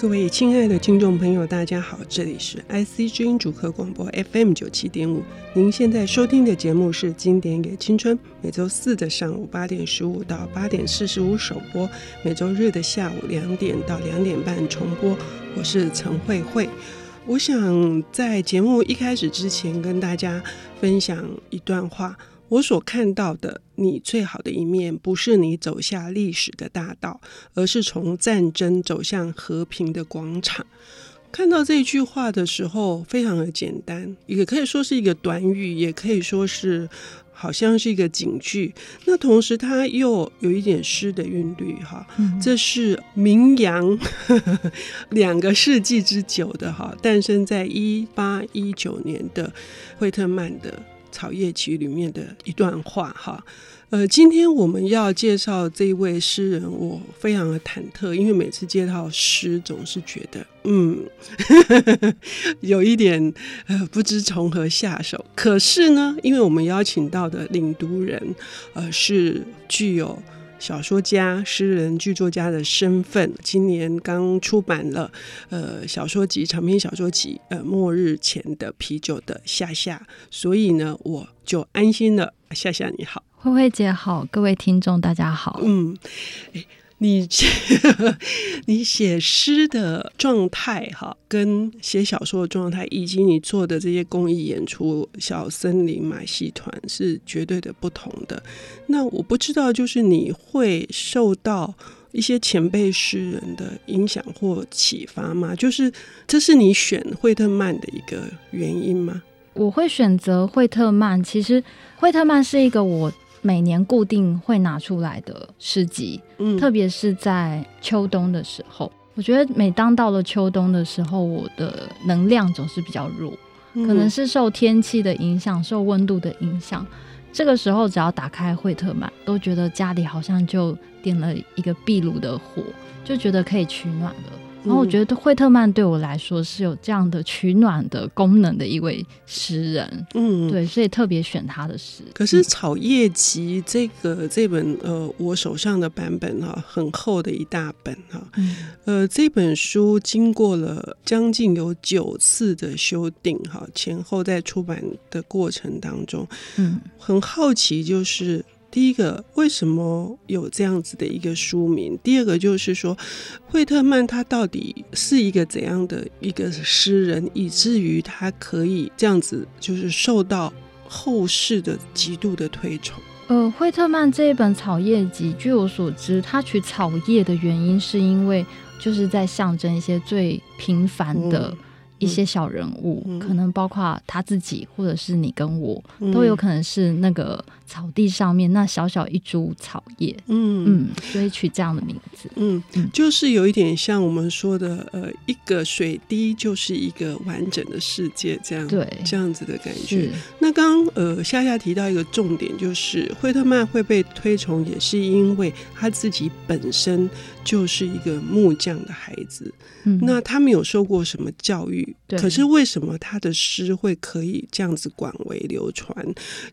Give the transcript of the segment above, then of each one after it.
各位亲爱的听众朋友，大家好，这里是 IC 之音主客广播 FM 九七点五。您现在收听的节目是《经典给青春》，每周四的上午八点十五到八点四十五首播，每周日的下午两点到两点半重播。我是陈慧慧。我想在节目一开始之前，跟大家分享一段话。我所看到的你最好的一面，不是你走下历史的大道，而是从战争走向和平的广场。看到这句话的时候，非常的简单，也可以说是一个短语，也可以说是好像是一个警句。那同时，它又有一点诗的韵律，哈，这是名扬 两个世纪之久的哈，诞生在一八一九年的惠特曼的。《草叶集》里面的一段话，哈，呃，今天我们要介绍这一位诗人，我非常的忐忑，因为每次介绍诗，总是觉得，嗯，有一点呃不知从何下手。可是呢，因为我们邀请到的领读人，呃，是具有。小说家、诗人、剧作家的身份，今年刚出版了呃小说集、长篇小说集呃《末日前的啤酒》的夏夏，所以呢，我就安心了。夏夏你好，慧慧姐好，各位听众大家好。嗯，欸你 你写诗的状态哈，跟写小说的状态，以及你做的这些公益演出，小森林马戏团是绝对的不同的。那我不知道，就是你会受到一些前辈诗人的影响或启发吗？就是这是你选惠特曼的一个原因吗？我会选择惠特曼，其实惠特曼是一个我。每年固定会拿出来的诗集，嗯，特别是在秋冬的时候，我觉得每当到了秋冬的时候，我的能量总是比较弱，嗯，可能是受天气的影响，受温度的影响。这个时候只要打开惠特曼，都觉得家里好像就点了一个壁炉的火，就觉得可以取暖了。然后我觉得惠特曼对我来说是有这样的取暖的功能的一位诗人，嗯，对，所以特别选他的诗。可是《草叶集》这个这本呃，我手上的版本哈，很厚的一大本哈，呃，这本书经过了将近有九次的修订哈，前后在出版的过程当中，嗯，很好奇就是。第一个，为什么有这样子的一个书名？第二个就是说，惠特曼他到底是一个怎样的一个诗人，以至于他可以这样子，就是受到后世的极度的推崇。呃，惠特曼这一本《草叶集》，据我所知，他取草叶的原因是因为就是在象征一些最平凡的。一些小人物，嗯，可能包括他自己，或者是你跟我，嗯，都有可能是那个草地上面那小小一株草叶。嗯嗯，所以取这样的名字。嗯嗯，就是有一点像我们说的，呃，一个水滴就是一个完整的世界，这样对这样子的感觉。那刚刚呃夏夏提到一个重点，就是惠特曼会被推崇，也是因为他自己本身就是一个木匠的孩子。嗯，那他没有受过什么教育。可是为什么他的诗会可以这样子广为流传？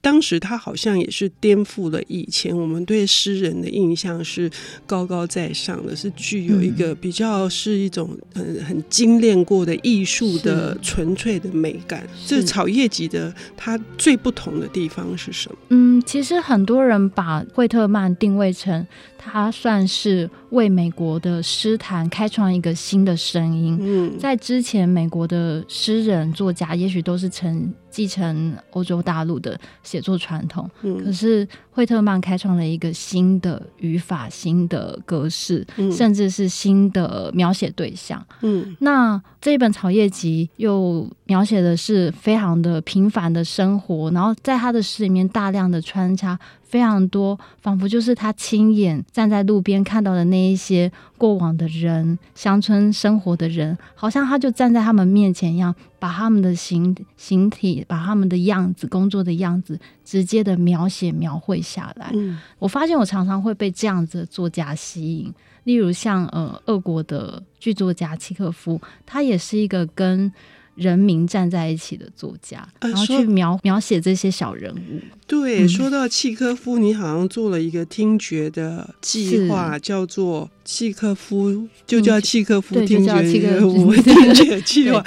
当时他好像也是颠覆了以前我们对诗人的印象，是高高在上的，是具有一个比较是一种很很精炼过的艺术的纯粹的美感。这草叶集的它最不同的地方是什么？嗯，其实很多人把惠特曼定位成他算是为美国的诗坛开创一个新的声音。嗯，在之前美国。的诗人作家，也许都是承继承欧洲大陆的写作传统，嗯，可是惠特曼开创了一个新的语法、新的格式，嗯，甚至是新的描写对象。嗯，那这一本《草叶集》又描写的是非常的平凡的生活，然后在他的诗里面大量的穿插。非常多，仿佛就是他亲眼站在路边看到的那一些过往的人，乡村生活的人，好像他就站在他们面前一样，把他们的形形体，把他们的样子、工作的样子，直接的描写描绘下来。嗯，我发现我常常会被这样子的作家吸引，例如像呃，俄国的剧作家契诃夫，他也是一个跟人民站在一起的作家，啊、然后去描描写这些小人物。对，嗯、说到契科夫，你好像做了一个听觉的计划，叫做契科夫，就叫契科夫 听觉听觉计划，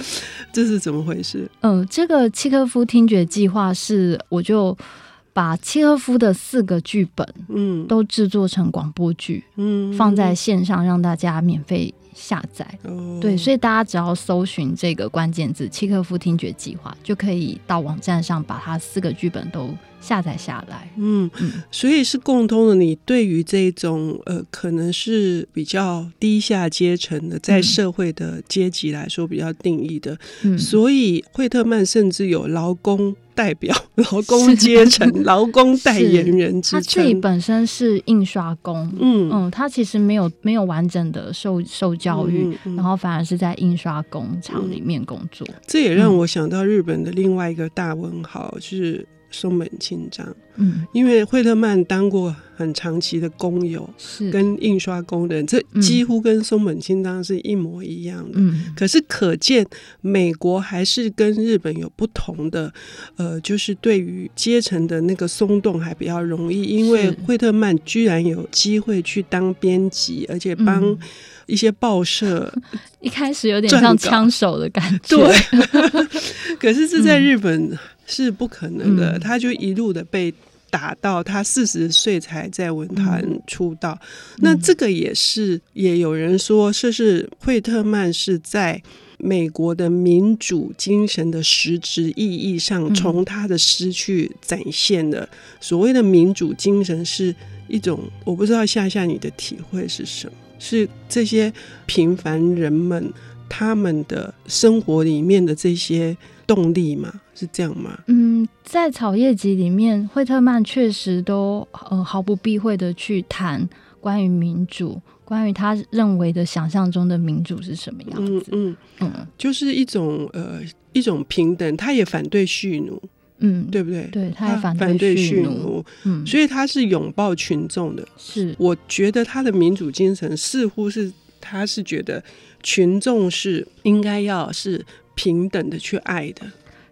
这是怎么回事？嗯，这个契科夫听觉计划是我就。把契诃夫的四个剧本，嗯，都制作成广播剧，嗯，放在线上让大家免费下载。哦，对，所以大家只要搜寻这个关键字“契诃夫听觉计划”，就可以到网站上把它四个剧本都下载下来。嗯，所以是共通的。你对于这种呃，可能是比较低下阶层的，在社会的阶级来说比较定义的。嗯，所以惠特曼甚至有劳工。代表劳 工阶层、劳工代言人之称。他自己本身是印刷工，嗯嗯，他其实没有没有完整的受受教育，嗯嗯、然后反而是在印刷工厂里面工作。嗯、这也让我想到日本的另外一个大文豪，就是。松本清张，嗯，因为惠特曼当过很长期的工友，是。跟印刷工人，这几乎跟松本清张是一模一样的。嗯，可是可见美国还是跟日本有不同的，呃，就是对于阶层的那个松动还比较容易，因为惠特曼居然有机会去当编辑，而且帮一些报社，一开始有点像枪手的感觉，对，可是这在日本。嗯是不可能的，他就一路的被打到他四十岁才在文坛出道。嗯、那这个也是，也有人说，这是惠特曼是在美国的民主精神的实质意义上，从他的诗去展现的。所谓的民主精神是一种，我不知道夏夏你的体会是什么？是这些平凡人们他们的生活里面的这些动力吗？是这样吗？嗯，在《草叶集》里面，惠特曼确实都呃毫不避讳的去谈关于民主，关于他认为的想象中的民主是什么样子。嗯嗯，嗯就是一种呃一种平等，他也反对蓄奴，嗯，对不对？对，他也反对蓄奴，嗯，所以他是拥抱群众的。是，我觉得他的民主精神似乎是他是觉得群众是应该要是平等的去爱的。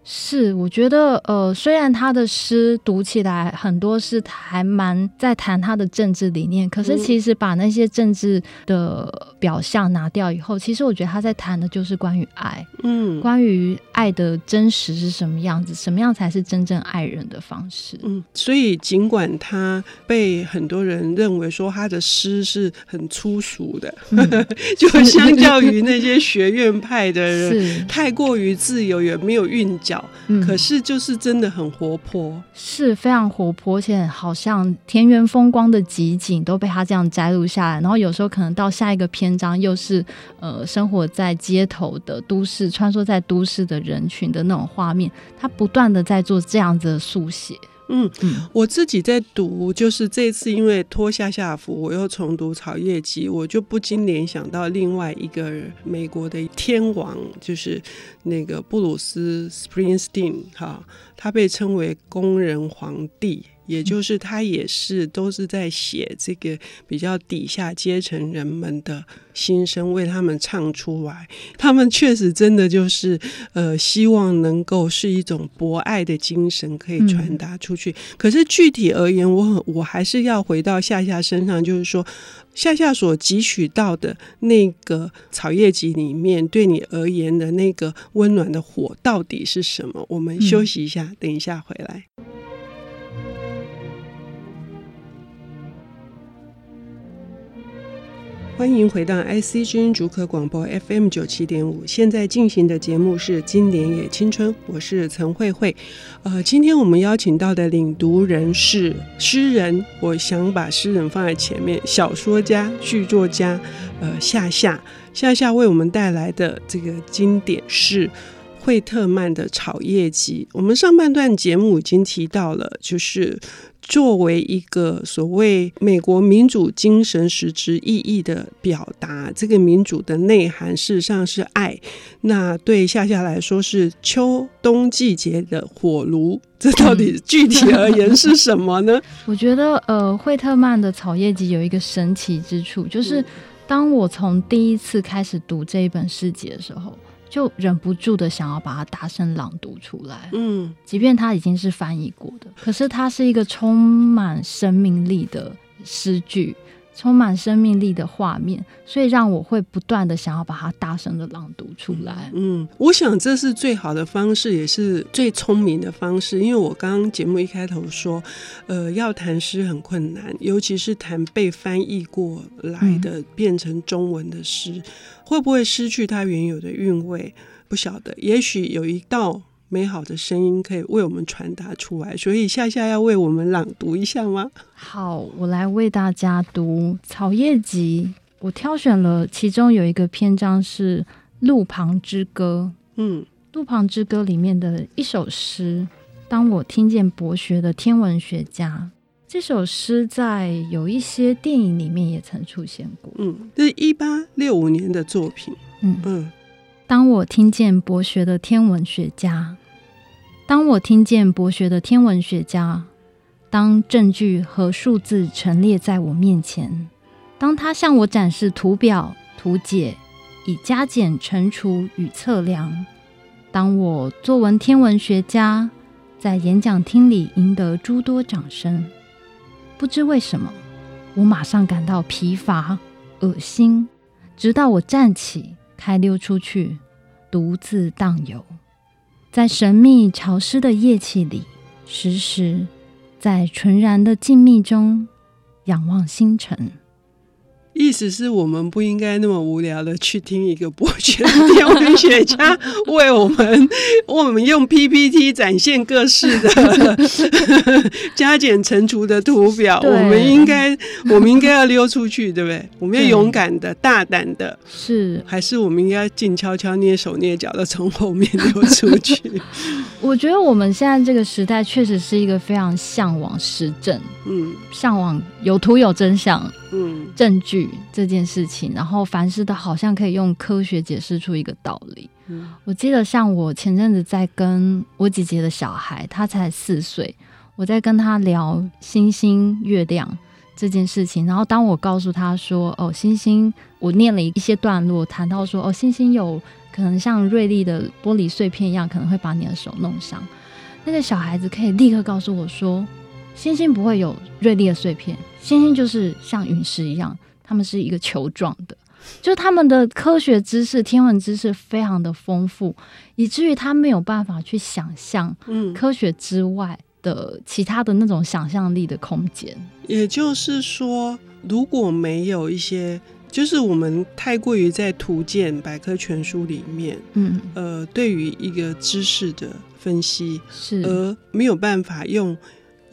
是，我觉得，呃，虽然他的诗读起来很多是还蛮在谈他的政治理念，可是其实把那些政治的表象拿掉以后，其实我觉得他在谈的就是关于爱，嗯，关于爱的真实是什么样子，什么样才是真正爱人的方式。嗯，所以尽管他被很多人认为说他的诗是很粗俗的，嗯、就相较于那些学院派的人，是太过于自由，也没有韵脚。可是就是真的很活泼，嗯，是非常活泼，而且好像田园风光的集锦都被他这样摘录下来。然后有时候可能到下一个篇章，又是呃生活在街头的都市，穿梭在都市的人群的那种画面，他不断的在做这样子的速写。嗯，我自己在读，就是这次因为脱下下服，我又重读《草叶集》，我就不禁联想到另外一个美国的天王，就是那个布鲁斯 ·Springsteen，哈，他被称为工人皇帝。也就是他也是都是在写这个比较底下阶层人们的心声，为他们唱出来。他们确实真的就是呃，希望能够是一种博爱的精神可以传达出去。嗯、可是具体而言，我很我还是要回到夏夏身上，就是说夏夏所汲取到的那个草叶集里面，对你而言的那个温暖的火到底是什么？我们休息一下，嗯、等一下回来。欢迎回到 IC 之音竹科广播 FM 九七点五，现在进行的节目是《经典也青春》，我是陈慧慧。呃，今天我们邀请到的领读人是诗人，我想把诗人放在前面，小说家、剧作家，呃，夏夏，夏夏为我们带来的这个经典是惠特曼的《草叶集》。我们上半段节目已经提到了，就是。作为一个所谓美国民主精神实质意义的表达，这个民主的内涵事实上是爱。那对夏夏来说是秋冬季节的火炉，这到底具体而言是什么呢？我觉得，呃，惠特曼的《草叶集》有一个神奇之处，就是当我从第一次开始读这一本诗集的时候。就忍不住的想要把它大声朗读出来。嗯，即便它已经是翻译过的，可是它是一个充满生命力的诗句。充满生命力的画面，所以让我会不断的想要把它大声的朗读出来。嗯，我想这是最好的方式，也是最聪明的方式。因为我刚刚节目一开头说，呃，要谈诗很困难，尤其是谈被翻译过来的变成中文的诗，嗯，会不会失去它原有的韵味？不晓得，也许有一道。美好的声音可以为我们传达出来，所以夏夏要为我们朗读一下吗？好，我来为大家读《草叶集》。我挑选了其中有一个篇章是《路旁之歌》。嗯，《路旁之歌》里面的一首诗。当我听见博学的天文学家，这首诗在有一些电影里面也曾出现过。嗯，这是一八六五年的作品。嗯嗯。当我听见博学的天文学家，当我听见博学的天文学家，当证据和数字陈列在我面前，当他向我展示图表、图解，以加减乘除与测量，当我作为天文学家在演讲厅里赢得诸多掌声，不知为什么，我马上感到疲乏、恶心，直到我站起。开溜出去，独自荡游，在神秘潮湿的夜气里，时时在纯然的静谧中仰望星辰。意思是我们不应该那么无聊的去听一个博学的天文学家 为我们为我们用 PPT 展现各式的 加减乘除的图表。我们应该我们应该要溜出去，对不对？我们要勇敢的、大胆的，是还是我们应该静悄悄、蹑手蹑脚的从后面溜出去？我觉得我们现在这个时代确实是一个非常向往实证，嗯，向往有图有真相，嗯，证据。这件事情，然后凡事都好像可以用科学解释出一个道理。嗯，我记得像我前阵子在跟我姐姐的小孩，他才四岁，我在跟他聊星星、月亮这件事情。然后当我告诉他说：“哦，星星，我念了一些段落，谈到说，哦，星星有可能像锐利的玻璃碎片一样，可能会把你的手弄伤。”那个小孩子可以立刻告诉我说：“星星不会有锐利的碎片，星星就是像陨石一样。”它们是一个球状的，就他们的科学知识、天文知识非常的丰富，以至于他没有办法去想象，嗯，科学之外的其他的那种想象力的空间。也就是说，如果没有一些，就是我们太过于在图鉴、百科全书里面，嗯，呃，对于一个知识的分析，是而没有办法用。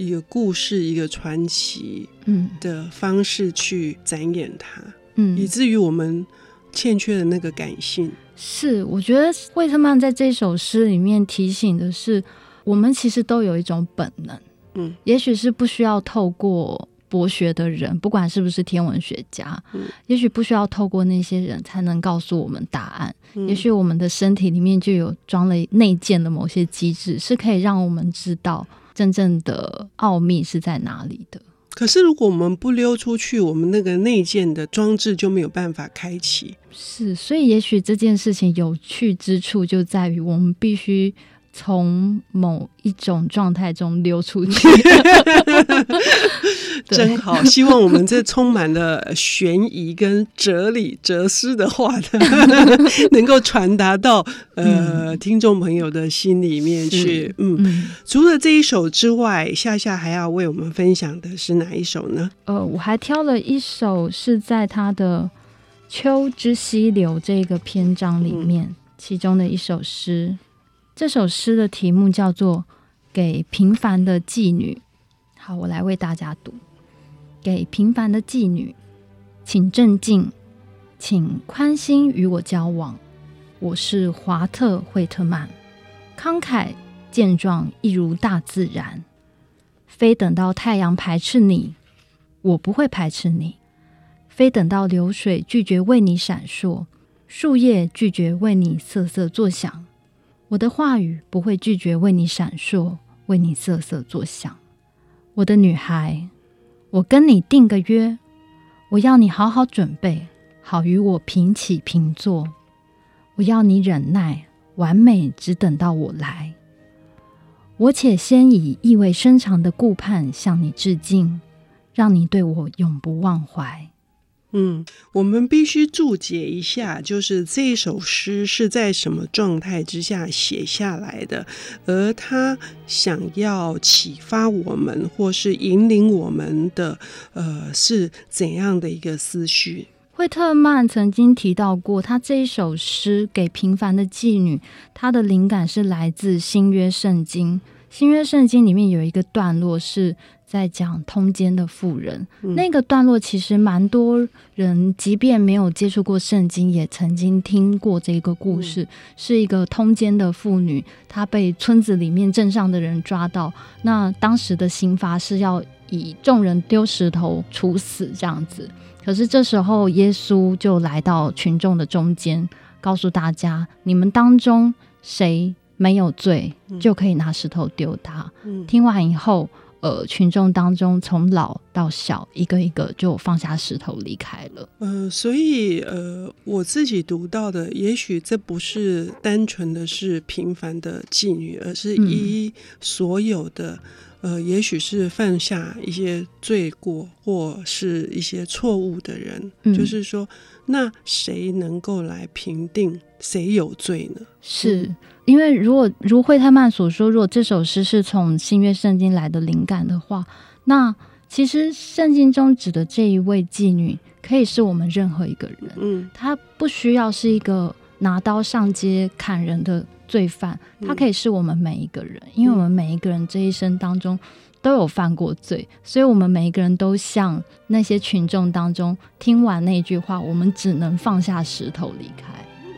一个故事，一个传奇，嗯，的方式去展演它，嗯，以至于我们欠缺的那个感性。是，我觉得惠特曼在这首诗里面提醒的是，我们其实都有一种本能，嗯，也许是不需要透过博学的人，不管是不是天文学家，嗯，也许不需要透过那些人才能告诉我们答案，嗯，也许我们的身体里面就有装了内建的某些机制，是可以让我们知道。真正的奥秘是在哪里的？可是如果我们不溜出去，我们那个内建的装置就没有办法开启。是，所以也许这件事情有趣之处就在于我们必须。从某一种状态中溜出去，真好。希望我们这充满了悬疑跟哲理、哲思的话呢，能够传达到呃、嗯、听众朋友的心里面去。嗯，嗯，除了这一首之外，夏夏还要为我们分享的是哪一首呢？呃，我还挑了一首是在他的《秋之溪流》这个篇章里面，嗯、其中的一首诗。这首诗的题目叫做《给平凡的妓女》。好，我来为大家读：给平凡的妓女，请镇静，请宽心与我交往。我是华特·惠特曼，慷慨健壮，一如大自然。非等到太阳排斥你，我不会排斥你；非等到流水拒绝为你闪烁，树叶拒绝为你瑟瑟作响。我的话语不会拒绝为你闪烁，为你瑟瑟作响。我的女孩，我跟你定个约，我要你好好准备，好与我平起平坐。我要你忍耐，完美只等到我来。我且先以意味深长的顾盼向你致敬，让你对我永不忘怀。嗯，我们必须注解一下，就是这一首诗是在什么状态之下写下来的，而他想要启发我们或是引领我们的，呃，是怎样的一个思绪？惠特曼曾经提到过，他这一首诗给平凡的妓女，他的灵感是来自新约圣经。新约圣经里面有一个段落是在讲通奸的妇人，嗯，那个段落其实蛮多人，即便没有接触过圣经，也曾经听过这个故事，嗯，是一个通奸的妇女，她被村子里面镇上的人抓到，那当时的刑罚是要以众人丢石头处死这样子。可是这时候，耶稣就来到群众的中间，告诉大家：你们当中谁没有罪，就可以拿石头丢他。嗯。听完以后，呃，群众当中从老到小，一个一个就放下石头离开了。呃，所以呃，我自己读到的，也许这不是单纯的是平凡的妓女，而是一所有的。呃，也许是犯下一些罪过或是一些错误的人，嗯，就是说，那谁能够来评定谁有罪呢？是、嗯、因为如果如惠特曼所说，如果这首诗是从新约圣经来的灵感的话，那其实圣经中指的这一位妓女，可以是我们任何一个人，嗯，她不需要是一个拿刀上街砍人的。罪犯，她可以是我们每一个人，嗯，因为我们每一个人这一生当中都有犯过罪，所以我们每一个人都像那些群众当中听完那句话，我们只能放下石头离开。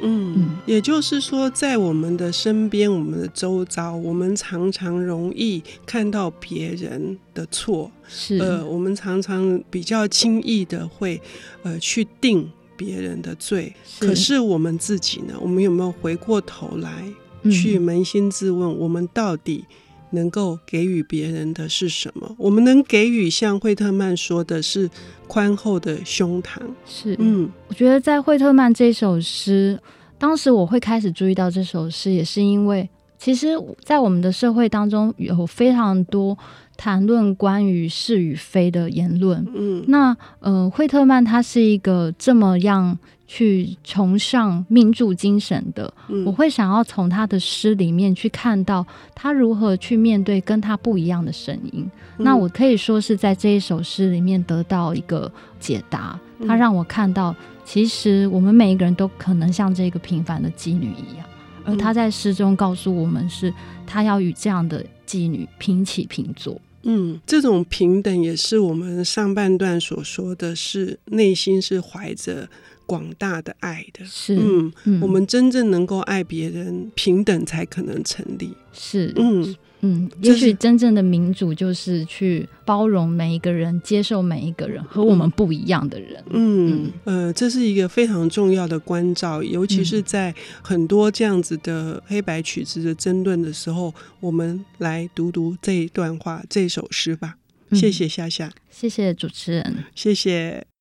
嗯，嗯，也就是说，在我们的身边、我们的周遭，我们常常容易看到别人的错，是呃，我们常常比较轻易的会呃去定别人的罪，可是我们自己呢？我们有没有回过头来？去扪心自问，我们到底能够给予别人的是什么？我们能给予像惠特曼说的是宽厚的胸膛。是，嗯，我觉得在惠特曼这首诗，当时我会开始注意到这首诗，也是因为，其实，在我们的社会当中，有非常多谈论关于是与非的言论。嗯，那，呃，惠特曼他是一个这么样。去崇尚民主精神的，我会想要从他的诗里面去看到他如何去面对跟他不一样的声音。那我可以说是在这一首诗里面得到一个解答。他让我看到，其实我们每一个人都可能像这个平凡的妓女一样，而他在诗中告诉我们，是他要与这样的妓女平起平坐。嗯，这种平等也是我们上半段所说的是内心是怀着。广大的爱的，是嗯，嗯，我们真正能够爱别人，平等才可能成立。是，嗯嗯，也许真正的民主就是去包容每一个人，接受每一个人和我们不一样的人。嗯，嗯呃，这是一个非常重要的关照，尤其是在很多这样子的黑白曲子的争论的时候，我们来读读这一段话，这首诗吧。谢谢夏夏，谢谢主持人，谢谢。